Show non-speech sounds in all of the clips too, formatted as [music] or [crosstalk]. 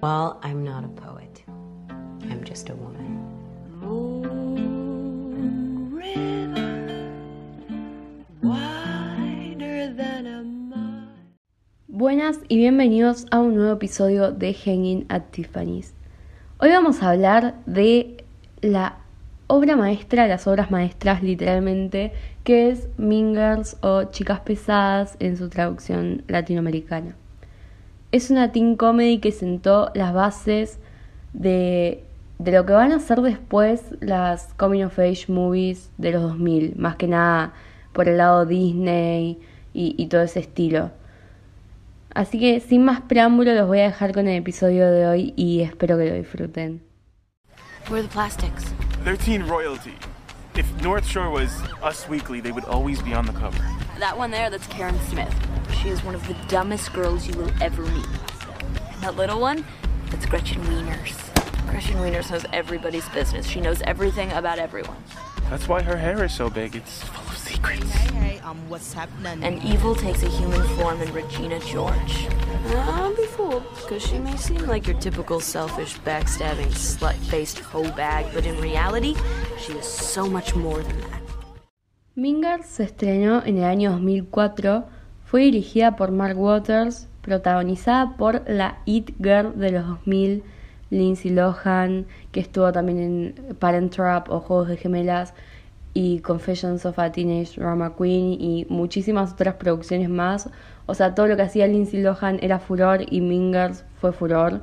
Well, I'm not a poet. I'm just a woman. Buenas y bienvenidos a un nuevo episodio de Hanging at Tiffany's. Hoy vamos a hablar de la obra maestra, las obras maestras literalmente, que es Mingers o Chicas Pesadas en su traducción latinoamericana. Es una teen comedy que sentó las bases de, de lo que van a ser después las coming of age movies de los 2000, más que nada por el lado Disney y, y todo ese estilo. Así que sin más preámbulo los voy a dejar con el episodio de hoy y espero que lo disfruten. Where are the plastics? They're teen royalty. If North Shore was Us Weekly, they would always be on the cover. That one there, that's Karen Smith. She is one of the dumbest girls you will ever meet. And that little one, that's Gretchen Wieners. Gretchen Wieners knows everybody's business. She knows everything about everyone. That's why her hair is so big. It's full of secrets. Hey, um, what's happening? And evil takes a human form in Regina George. I'll be fooled, because she may seem like your typical selfish, backstabbing, slut-faced hoe bag, but in reality, she is so much more than that. Mingers se estrenó en el año 2004, fue dirigida por Mark Waters, protagonizada por la It Girl de los 2000, Lindsay Lohan, que estuvo también en Parent Trap o Juegos de Gemelas y Confessions of a Teenage Drama Queen y muchísimas otras producciones más. O sea, todo lo que hacía Lindsay Lohan era furor y Mingers fue furor.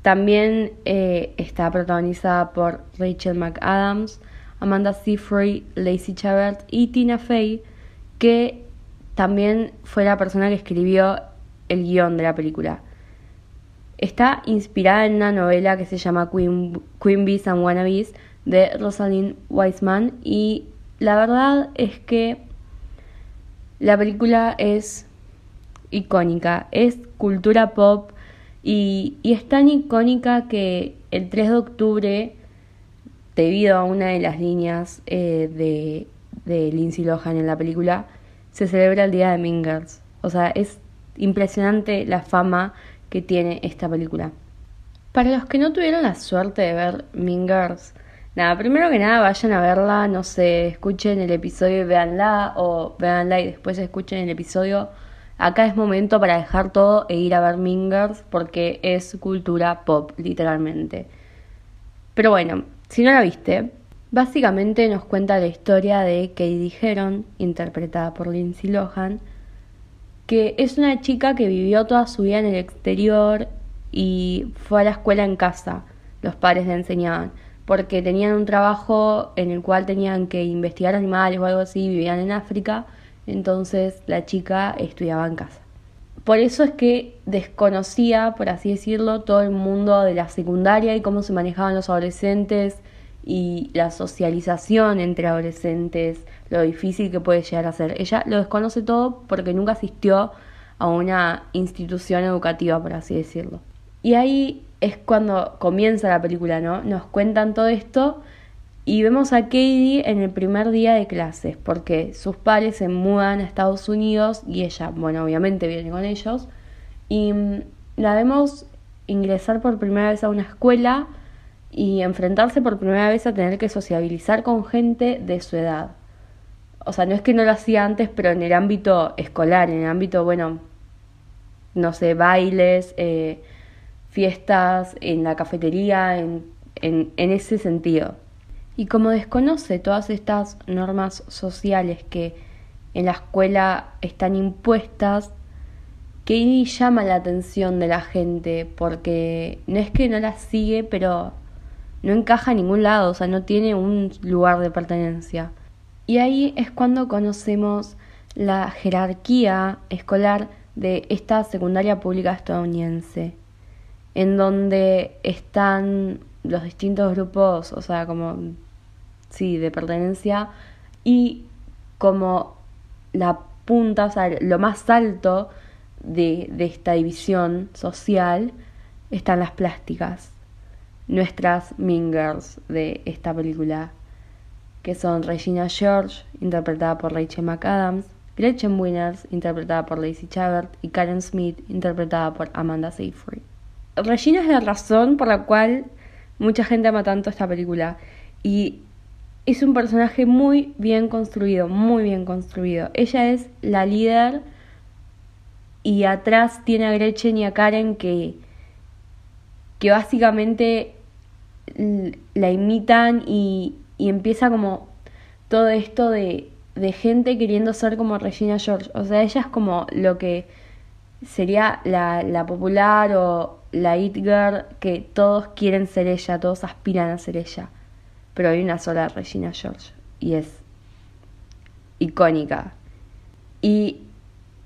También eh, está protagonizada por Rachel McAdams, Amanda Seyfried, Lacey Chabert y Tina Fey, que también fue la persona que escribió el guion de la película. Está inspirada en una novela que se llama Queen, Queen Bees and Wannabes de Rosalind Wiseman y la verdad es que la película es icónica, es cultura pop y, es tan icónica que el 3 de octubre, debido a una de las líneas eh, de Lindsay Lohan en la película, se celebra el Día de Mingers. O sea, es impresionante la fama que tiene esta película. Para los que no tuvieron la suerte de ver Mingers, nada, primero que nada vayan a verla, no sé, escuchen el episodio y véanla, o véanla y después escuchen el episodio. Acá es momento para dejar todo e ir a ver Mingers porque es cultura pop, literalmente. Pero bueno, si no la viste, básicamente nos cuenta la historia de Katie Heron, interpretada por Lindsay Lohan, que es una chica que vivió toda su vida en el exterior y fue a la escuela en casa. Los padres le enseñaban, porque tenían un trabajo en el cual tenían que investigar animales o algo así, vivían en África, entonces la chica estudiaba en casa. Por eso es que desconocía, por así decirlo, todo el mundo de la secundaria y cómo se manejaban los adolescentes y la socialización entre adolescentes, lo difícil que puede llegar a ser. Ella lo desconoce todo porque nunca asistió a una institución educativa, por así decirlo. Y ahí es cuando comienza la película, ¿no? Nos cuentan todo esto y vemos a Katie en el primer día de clases, porque sus padres se mudan a Estados Unidos y ella, bueno, obviamente viene con ellos. Y la vemos ingresar por primera vez a una escuela y enfrentarse por primera vez a tener que sociabilizar con gente de su edad. O sea, no es que no lo hacía antes, pero en el ámbito escolar, en el ámbito, bueno, no sé, bailes, eh, fiestas, en la cafetería, en, en, en ese sentido. Y como desconoce todas estas normas sociales que en la escuela están impuestas, Katie llama la atención de la gente porque no es que no las sigue, pero no encaja a ningún lado, o sea, no tiene un lugar de pertenencia. Y ahí es cuando conocemos la jerarquía escolar de esta secundaria pública estadounidense, en donde están los distintos grupos, o sea, como, sí, de pertenencia, y como la punta, o sea, lo más alto de, de esta división social están las plásticas nuestras Mingers de esta película, que son Regina George, interpretada por Rachel McAdams, Gretchen Winners, interpretada por Lacey Chabert, y Karen Smith, interpretada por Amanda Seyfried. Regina es la razón por la cual mucha gente ama tanto esta película. Y es un personaje muy bien construido, muy bien construido. Ella es la líder y atrás tiene a Gretchen y a Karen que, que básicamente la imitan y, y empieza como todo esto de, de gente queriendo ser como Regina George. O sea, ella es como lo que sería la, la popular o la it girl que todos quieren ser ella, todos aspiran a ser ella. Pero hay una sola Regina George y es icónica. Y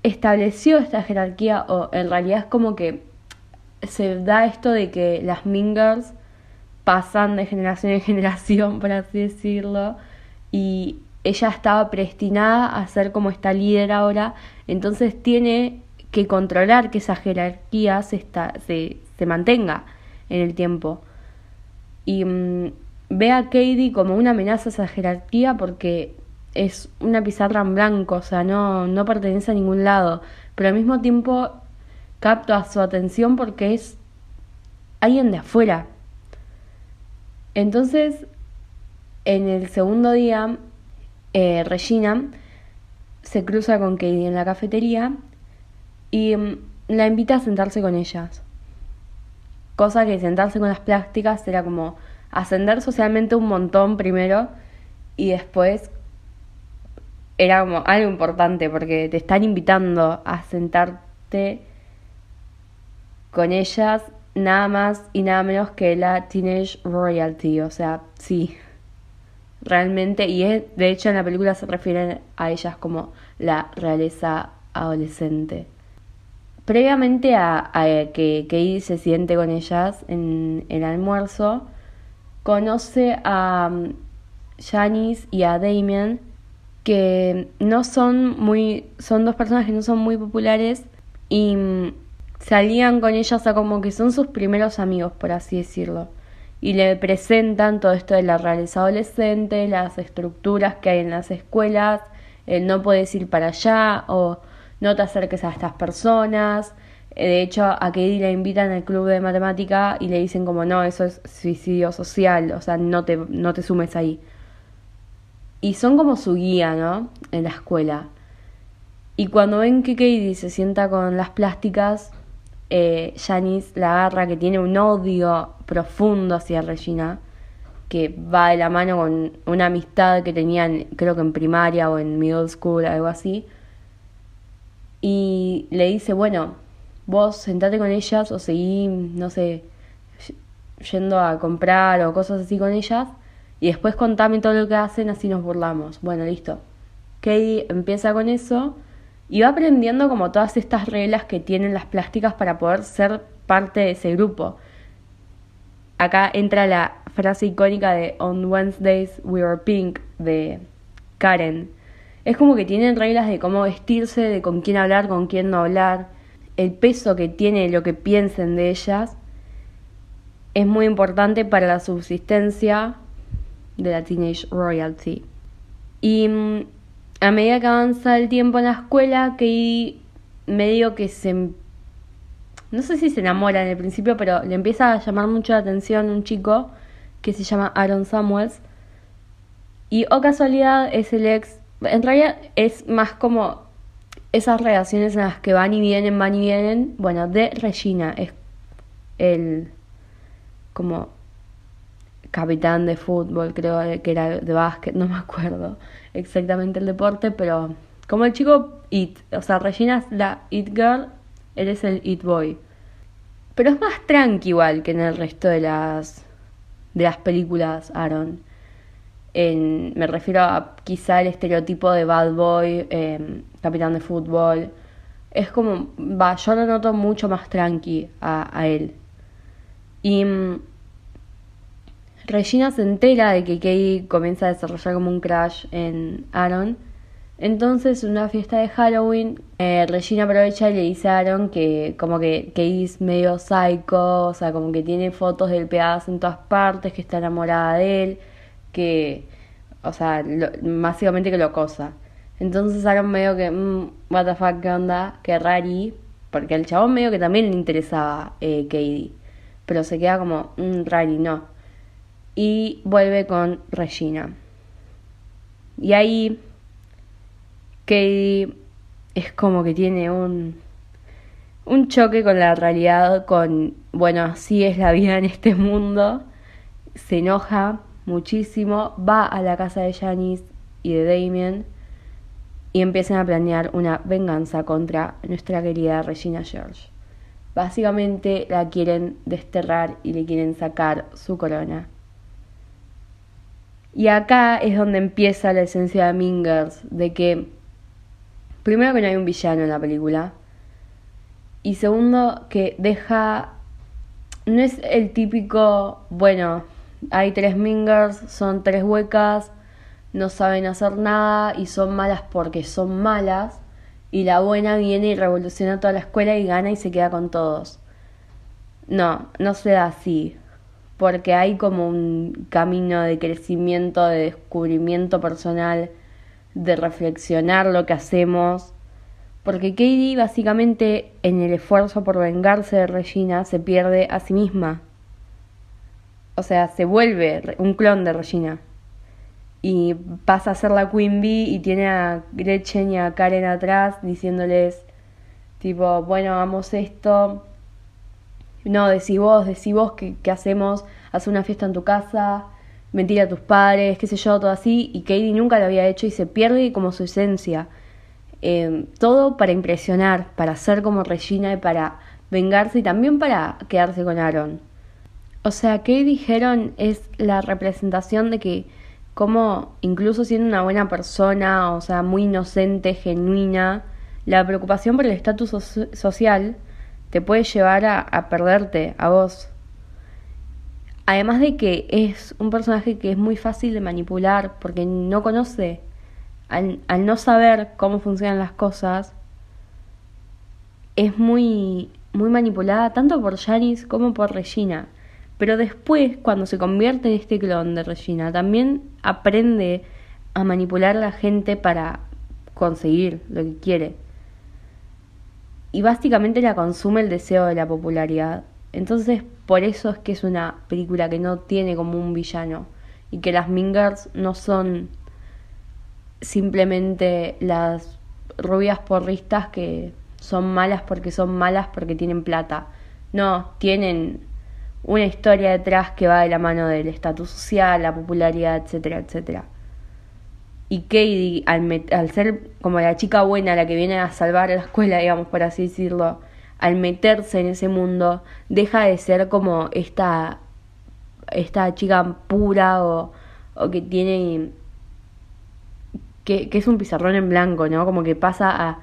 estableció esta jerarquía, o en realidad es como que se da esto de que las Mingers pasan de generación en [laughs] generación, por así decirlo, y ella estaba predestinada a ser como esta líder ahora, entonces tiene que controlar que esa jerarquía se, está, se, se mantenga en el tiempo. Y mm, ve a Katie como una amenaza a esa jerarquía porque es una pizarra en blanco, o sea, no, no pertenece a ningún lado, pero al mismo tiempo capta su atención porque es alguien de afuera. Entonces, en el segundo día, eh, Regina se cruza con Katie en la cafetería y mm, la invita a sentarse con ellas. Cosa que sentarse con las plásticas era como ascender socialmente un montón primero y después era como algo importante porque te están invitando a sentarte con ellas nada más y nada menos que la Teenage Royalty, o sea, sí, realmente, y es, de hecho en la película se refieren a ellas como la realeza adolescente. Previamente a, que Katie se siente con ellas en el almuerzo, conoce a um, Janice y a Damien, que no son muy, son dos personas que no son muy populares y mm, salían con ellas a como que son sus primeros amigos, por así decirlo. Y le presentan todo esto de la realeza adolescente, las estructuras que hay en las escuelas, el no puedes ir para allá o no te acerques a estas personas. Eh, de hecho, a Katie la invitan al club de matemática y le dicen como no, eso es suicidio social, o sea, no te, no te sumes ahí. Y son como su guía, ¿no? En la escuela. Y cuando ven que Katie se sienta con las plásticas, eh, Janice la agarra que tiene un odio profundo hacia Regina, que va de la mano con una amistad que tenían, creo que en primaria o en middle school, algo así. Y le dice, bueno, vos sentate con ellas o seguí, no sé, yendo a comprar o cosas así con ellas y después contame todo lo que hacen, así nos burlamos. Bueno, listo. Katie empieza con eso y va aprendiendo como todas estas reglas que tienen las plásticas para poder ser parte de ese grupo. Acá entra la frase icónica de On Wednesdays We Were Pink de Karen. Es como que tienen reglas de cómo vestirse, de con quién hablar, con quién no hablar el peso que tiene lo que piensen de ellas es muy importante para la subsistencia de la Teenage Royalty. Y mm, a medida que avanza el tiempo en la escuela, que medio que se... No sé si se enamora en el principio, pero le empieza a llamar mucho la atención un chico que se llama Aaron Samuels. Y o oh casualidad es el ex... En realidad es más como esas relaciones en las que van y vienen, van y vienen, bueno, de Regina es el como capitán de fútbol, creo que era de básquet, no me acuerdo exactamente el deporte, pero como el chico It, o sea, Regina es la It Girl, él es el It Boy. Pero es más tranqui igual que en el resto de las de las películas Aaron me refiero a quizá el estereotipo de bad boy, em, capitán de fútbol. Es como, va, yo lo noto mucho más tranqui a, él. Y mm, Regina se entera de que Kay comienza a desarrollar como un crash en Aaron. Entonces, en una fiesta de Halloween, eh, Regina aprovecha y le dice a Aaron que como que Kay es medio psycho, o sea, como que tiene fotos del pedazo en todas partes, que está enamorada de él que, o sea, básicamente que lo cosa. Entonces Aaron medio que, mmm, what the fuck, ¿qué onda? Qué rari. Porque al chabón medio que también le interesaba eh, Katie. pero se queda como un rari, no. Y vuelve con Regina. Y ahí Katie es como que tiene un, un choque con la realidad, con, bueno, así es la vida en este mundo. Se enoja muchísimo, va a la casa de Janice y de Damien y empiezan a planear una venganza contra nuestra querida Regina George. Básicamente la quieren desterrar y le quieren sacar su corona. Y acá es donde empieza la esencia de Mingers, de que primero que no hay un villano en la película y segundo que deja no es el típico, bueno, hay tres Mingers, son tres huecas, no saben hacer nada y son malas porque son malas y la buena viene y revoluciona toda la escuela y gana y se queda con todos. No, no se da así, porque hay como un camino de crecimiento, de descubrimiento personal, de reflexionar lo que hacemos, porque Katie básicamente en el esfuerzo por vengarse de Regina se pierde a sí misma. O sea, se vuelve un clon de Regina y pasa a ser la Queen Bee y tiene a Gretchen y a Karen atrás diciéndoles tipo, bueno, hagamos esto. No, decís vos, decís vos que, hacemos, hace una fiesta en tu casa, mentir a tus padres, qué sé yo, todo así. Y Katie nunca lo había hecho y se pierde como su esencia. Eh, todo para impresionar, para ser como Regina y para vengarse y también para quedarse con Aaron. O sea, ¿qué dijeron? Es la representación de que como incluso siendo una buena persona, o sea, muy inocente, genuina, la preocupación por el estatus social te puede llevar a, perderte a vos. Además de que es un personaje que es muy fácil de manipular porque no conoce, al, al no saber cómo funcionan las cosas, es muy, muy manipulada tanto por Janice como por Regina. Pero después, cuando se convierte en este clon de Regina, también aprende a manipular a la gente para conseguir lo que quiere. Y básicamente la consume el deseo de la popularidad. Entonces, por eso es que es una película que no tiene como un villano. Y que las Mingers no son simplemente las rubias porristas que son malas porque son malas porque tienen plata. No, tienen una historia detrás que va de la mano del estatus social, la popularidad, etcétera, etcétera. Y Katie, al, al ser como la chica buena, la que viene a salvar a la escuela, digamos, por así decirlo, al meterse en ese mundo, deja de ser como esta, esta chica pura o, o que tiene. Que, es un pizarrón en blanco, ¿no? Como que pasa a,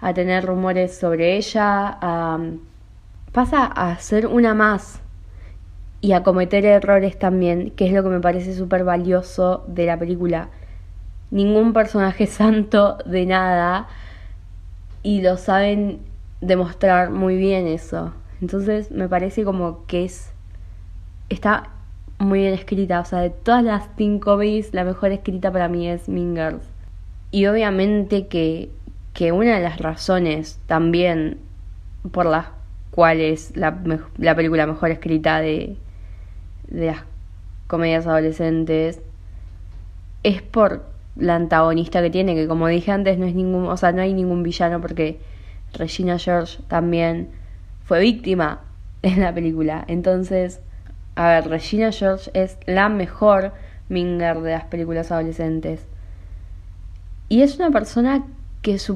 a tener rumores sobre ella, a, pasa a ser una más y a cometer errores también, que es lo que me parece súper valioso de la película. Ningún personaje [laughs] santo de nada y lo saben demostrar muy bien eso. Entonces me parece como que es está muy bien escrita, o sea, de todas las cinco B's, la mejor escrita para mí es Mean Girls. Y obviamente que, que una de las razones también por las cuales la, la película mejor escrita de, de las comedias adolescentes es por la antagonista que tiene, que como dije antes no es ningún, o sea, no hay ningún villano porque Regina George también fue víctima [laughs] en la película. Entonces, a ver, Regina George es la mejor Minger de las películas adolescentes. Y es una persona que su,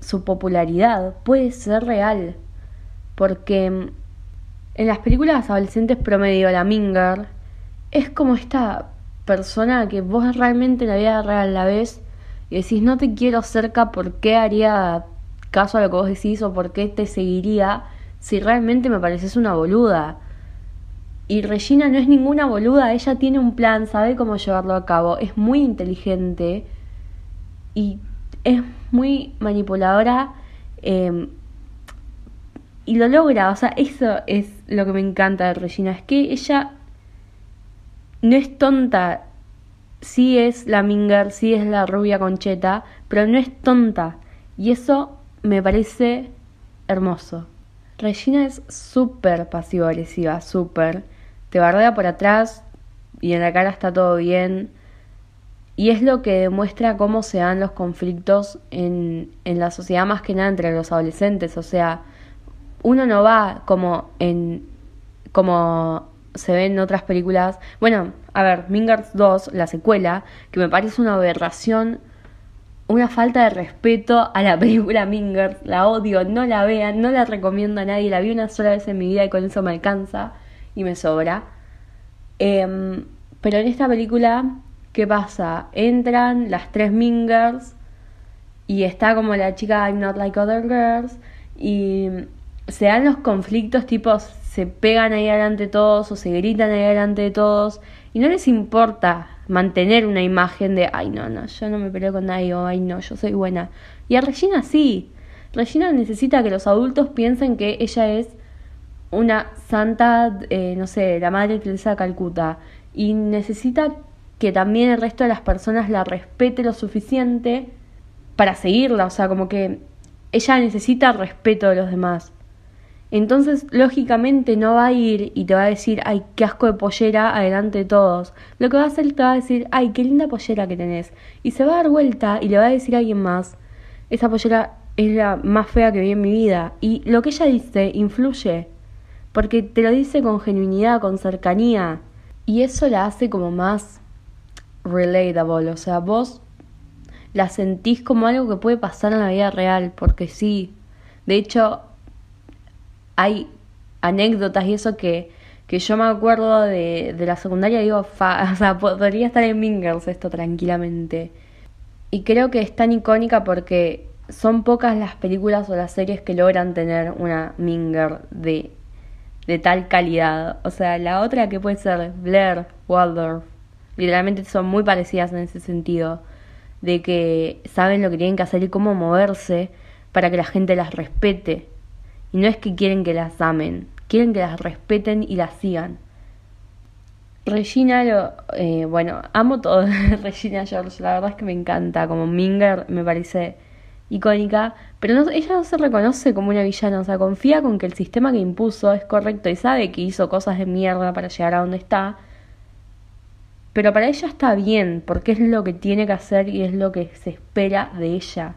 su popularidad puede ser real. Porque en las películas adolescentes promedio, la Minger es como esta persona que vos realmente en la vida real la ves y decís no te quiero cerca, ¿por qué haría caso a lo que vos decís o por qué te seguiría si realmente me pareces una boluda? Y Regina no es ninguna boluda, ella tiene un plan, sabe cómo llevarlo a cabo, es muy inteligente y es muy manipuladora. Eh, y lo logra, o sea, eso es lo que me encanta de Regina, es que ella no es tonta, sí es la Minger, sí es la rubia concheta, pero no es tonta. Y eso me parece hermoso. Regina es súper pasivo-agresiva, súper. Te bardea por atrás y en la cara está todo bien. Y es lo que demuestra cómo se dan los conflictos en, en la sociedad más que nada entre los adolescentes. O sea, uno no va como en como se ve en otras películas. Bueno, a ver, Mingers 2, la secuela, que me parece una aberración, una falta de respeto a la [laughs] película Mingers. La odio, no la vean, no la recomiendo a nadie. La vi una sola vez en mi vida y con eso me alcanza y me sobra. Em, pero en esta película, ¿qué pasa? Entran las tres Mingers y está como la chica I'm not like other girls y se dan los conflictos tipos se pegan ahí delante de todos o se gritan ahí delante de todos y no les importa mantener una imagen de, ay no, no, yo no me peleo con nadie o ay no, yo soy buena. Y a Regina sí. Regina necesita que los adultos piensen que ella es una santa, eh, no sé, la madre Teresa de Calcuta. Y necesita que también el resto de las personas la respete lo suficiente para seguirla. O sea, como que ella necesita respeto de los demás. Entonces, lógicamente no va a ir y te va a decir, ay, qué asco de pollera adelante de todos. Lo que va a hacer te va a decir, ay, qué linda pollera que tenés. Y se va a dar vuelta y le va a decir a alguien más, esa pollera es la más fea que vi en mi vida. Y lo que ella dice influye, porque te lo dice con genuinidad, con cercanía. Y eso la hace como más relatable, o sea, vos la sentís como algo que puede pasar en la vida real, porque sí. De hecho, hay anécdotas y eso que, que yo me acuerdo de, de la secundaria, digo, fa, [laughs] o sea, podría estar en Mingers esto tranquilamente. Y creo que es tan icónica porque son pocas las películas o las series que logran tener una Minger de, de tal calidad. O sea, la otra que puede ser Blair, Waldorf, literalmente son muy parecidas en ese sentido, de que saben lo que tienen que hacer y cómo moverse para que la gente las respete. Y no es que quieren que las amen, quieren que las respeten y las sigan. Regina, lo, eh, bueno, amo todo [laughs] Regina George, la verdad es que me encanta, como Minger me parece icónica, pero no, ella no se reconoce como una villana, o sea, confía con que el sistema que impuso es correcto y sabe que hizo cosas de mierda para llegar a donde está, pero para ella está bien, porque es lo que tiene que hacer y es lo que se espera de ella.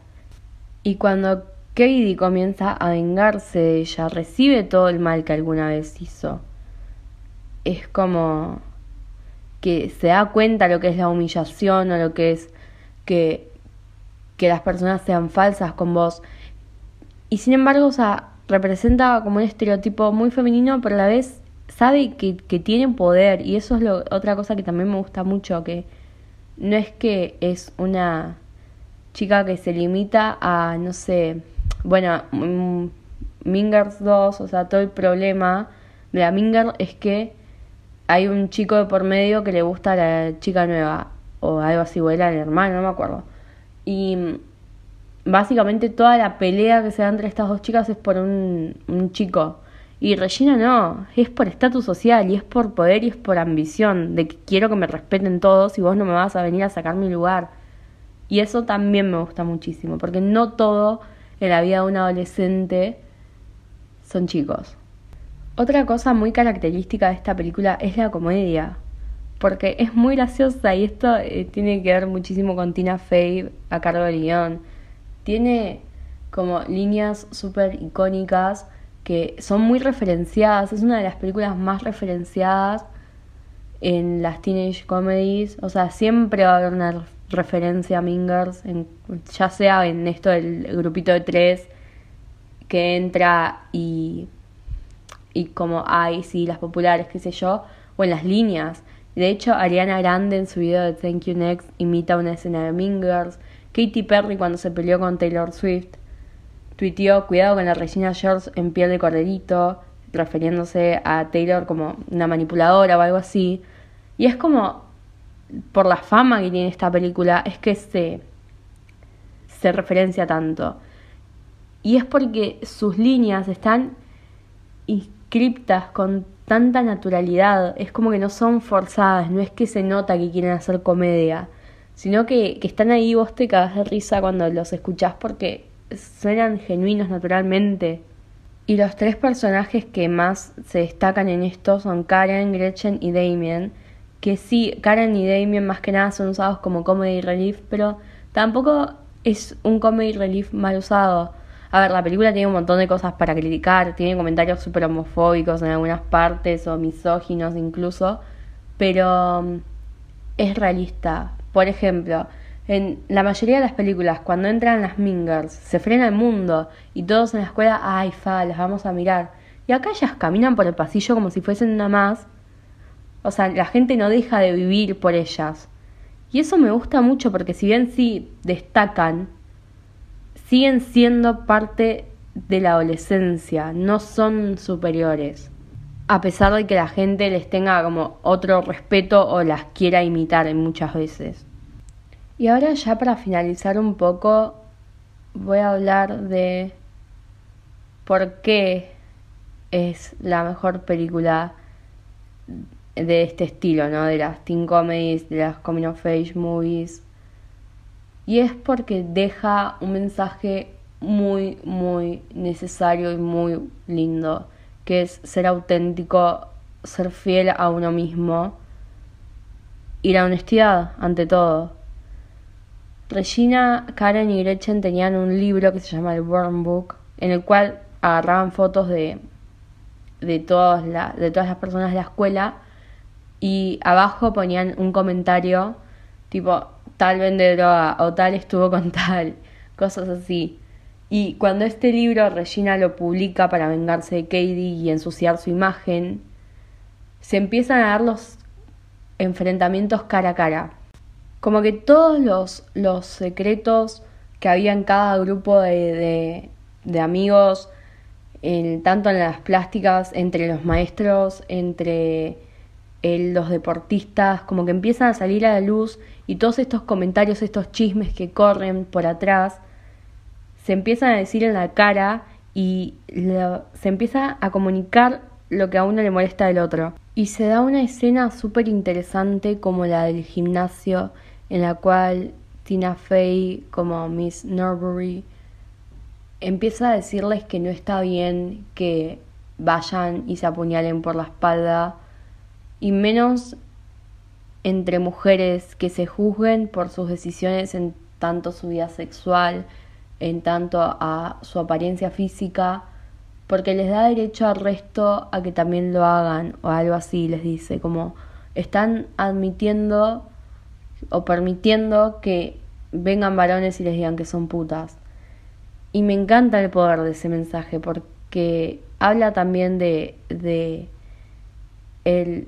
Y cuando Katie comienza a vengarse de ella, recibe todo el mal que alguna vez hizo. Es como que se da cuenta lo que es la humillación o lo que es que, que las personas sean falsas con vos. Y sin embargo, o sea, representa como un estereotipo muy femenino, pero a la vez sabe que, que tiene poder. Y eso es lo, otra cosa que también me gusta mucho, que no es que es una chica que se limita a, no sé, bueno, mm, Mingers 2, o sea, todo el problema de la Minger es que hay un chico de por medio que le gusta a la chica nueva, o algo así, o era el hermano, no me acuerdo. Y mm, básicamente toda la pelea que se da entre estas dos chicas es por un, un chico. Y Regina no, es por estatus social y es por poder y es por ambición, de que quiero que me respeten todos y vos no me vas a venir a sacar mi lugar. Y eso también me gusta muchísimo, porque no todo en la vida de un adolescente son chicos. Otra cosa muy característica de esta película es la comedia, porque es muy graciosa y esto eh, tiene que ver muchísimo con Tina Fey a cargo del guion. Tiene como líneas súper icónicas que son muy referenciadas, es una de las películas más referenciadas en las teenage comedies, o sea, siempre va a haber una referencia a Mingers, en, ya sea en esto del grupito de tres que entra y, y como hay, sí, las populares, qué sé yo, o en las líneas. De hecho, Ariana Grande en su video de Thank You Next imita una escena de Mingers. Katy Perry cuando se peleó con Taylor Swift tuiteó cuidado con la Regina George en piel de corderito, refiriéndose a Taylor como una manipuladora o algo así. Y es como por la fama que tiene esta película, es que se, se referencia tanto. Y es porque sus líneas están inscriptas con tanta naturalidad, es como que no son forzadas, no es que se nota que quieren hacer comedia, sino que, que están ahí vos te cagas de risa cuando los escuchás porque suenan genuinos naturalmente. Y los tres personajes que más se destacan en esto son Karen, Gretchen y Damien. Que sí, Karen y Damien más que nada son usados como comedy relief, pero tampoco es un comedy relief mal usado. A ver, la película tiene un montón de cosas para criticar, tiene comentarios súper homofóbicos en algunas partes o misóginos incluso, pero mm, es realista. Por ejemplo, en la mayoría de las películas, cuando entran las Mingers, se frena el mundo y todos en la escuela, ay, fa, las vamos a mirar. Y acá ellas caminan por el pasillo como si fuesen una más. O sea, la gente no deja de vivir por ellas. Y eso me gusta mucho porque si bien sí destacan, siguen siendo parte de la adolescencia, no son superiores. A pesar de que la gente les tenga como otro respeto o las quiera imitar muchas veces. Y ahora ya para finalizar un poco, voy a hablar de por qué es la mejor película de este estilo, ¿no? De las teen comedies, de las coming of age movies. Y es porque deja un mensaje muy, muy necesario y muy lindo, que es ser auténtico, ser fiel a uno mismo y la honestidad ante todo. Regina, Karen y Gretchen tenían un libro que se llama el Burn Book, en el cual agarraban fotos de, de, todas de todas las personas de la escuela y abajo ponían un comentario tipo tal vende droga o tal estuvo con tal, cosas así. Y cuando este libro Regina lo publica para vengarse de Katie y ensuciar su imagen, se empiezan a dar los enfrentamientos cara a cara como que todos los, los secretos que había en cada grupo de, de, amigos, tanto en las plásticas, entre los maestros, entre los deportistas, como que empiezan a salir a la luz y todos estos comentarios, estos chismes que corren por atrás, se empiezan a decir en la cara y se empieza a comunicar lo que a uno le molesta del otro. Y se da una escena súper interesante como la del gimnasio en la cual Tina Fey como Miss Norbury empieza a decirles que no está bien que vayan y se apuñalen por la espalda y menos entre mujeres que se juzguen por sus decisiones en tanto su vida sexual, en tanto a su apariencia física, porque les da derecho al resto a que también lo hagan o algo así les dice, como están admitiendo o permitiendo que vengan varones y les digan que son putas. Y me encanta el poder de ese mensaje porque habla también de, de el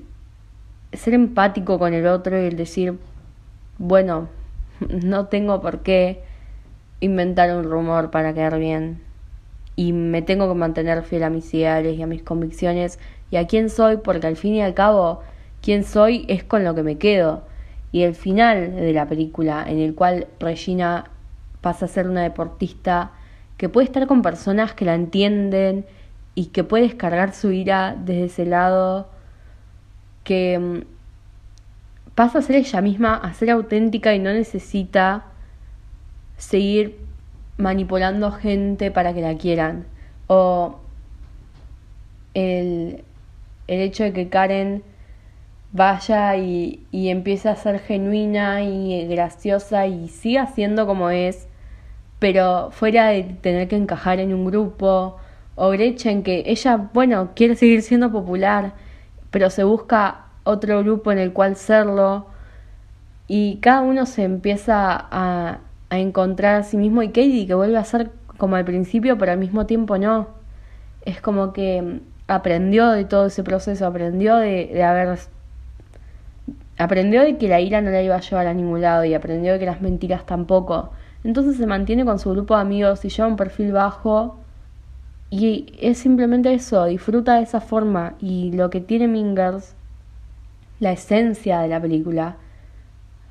ser empático con el otro y el decir, bueno, no tengo por qué inventar un rumor para quedar bien. Y me tengo que mantener fiel a mis ideales y a mis convicciones y a quién soy, porque al fin y al cabo, quién soy es con lo que me quedo y el final de la película en el cual Regina pasa a ser una deportista que puede estar con personas que la entienden y que puede descargar su ira desde ese lado, que mm, pasa a ser ella misma, a ser auténtica y no necesita seguir manipulando gente para que la quieran. O el, el hecho de que Karen vaya y, y empiece a ser genuina y graciosa y siga siendo como es, pero fuera de tener que encajar en un grupo, o brecha en que ella, bueno, quiere seguir siendo popular, pero se busca otro grupo en el cual serlo, y cada uno se empieza a, encontrar a sí mismo, y Katie que vuelve a ser como al principio, pero al mismo tiempo no. Es como que aprendió de todo ese proceso, aprendió de, de haber Aprendió de que la ira no la iba a llevar a ningún lado y aprendió de que las mentiras tampoco. Entonces se mantiene con su grupo de amigos y lleva un perfil bajo y es simplemente eso, disfruta de esa forma y lo que tiene Mingers, la esencia de la película,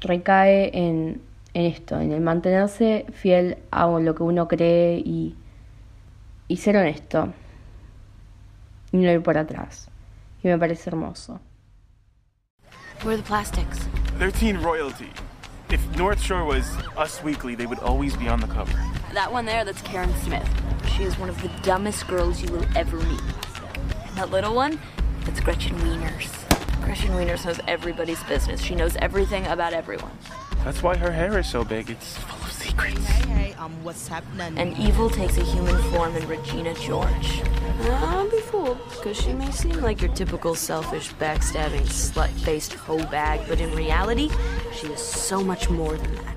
recae en, en esto, en el mantenerse fiel a lo que uno cree y, y ser honesto y no ir por atrás. Y me parece hermoso. Where are the plastics? They're teen royalty. If North Shore was Us Weekly, they would always be on the cover. That one there, that's Karen Smith. She she is one of the dumbest girls you will ever meet. And that little one, that's Gretchen Wieners. Gretchen Wieners knows everybody's business. She knows everything about everyone. That's why her hair is so big. It's full of secrets. Hey, hey, um, what's happening? And evil takes a human form in Regina George. Don't be fooled, because she may seem like your typical selfish, backstabbing, slut-faced hoe bag, but in reality, she is so much more than that.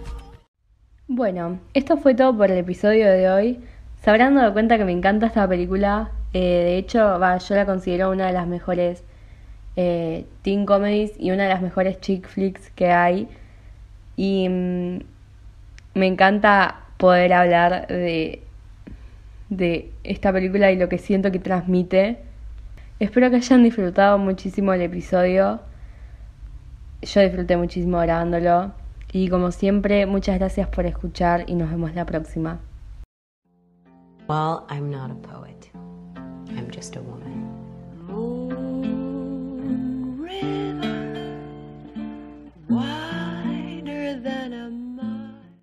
Bueno, esto fue todo por el episodio de hoy. Se habrán dado cuenta que me encanta esta película. Eh, de hecho, va, yo la considero una de las mejores eh, teen comedies y una de las mejores chick flicks que hay. Y mm, me encanta poder hablar de, de esta película y lo que siento que transmite. Espero que hayan disfrutado muchísimo el episodio. Yo disfruté muchísimo grabándolo. Y como siempre, muchas gracias por escuchar y nos vemos la próxima. Well, I'm not a poet. I'm just a woman.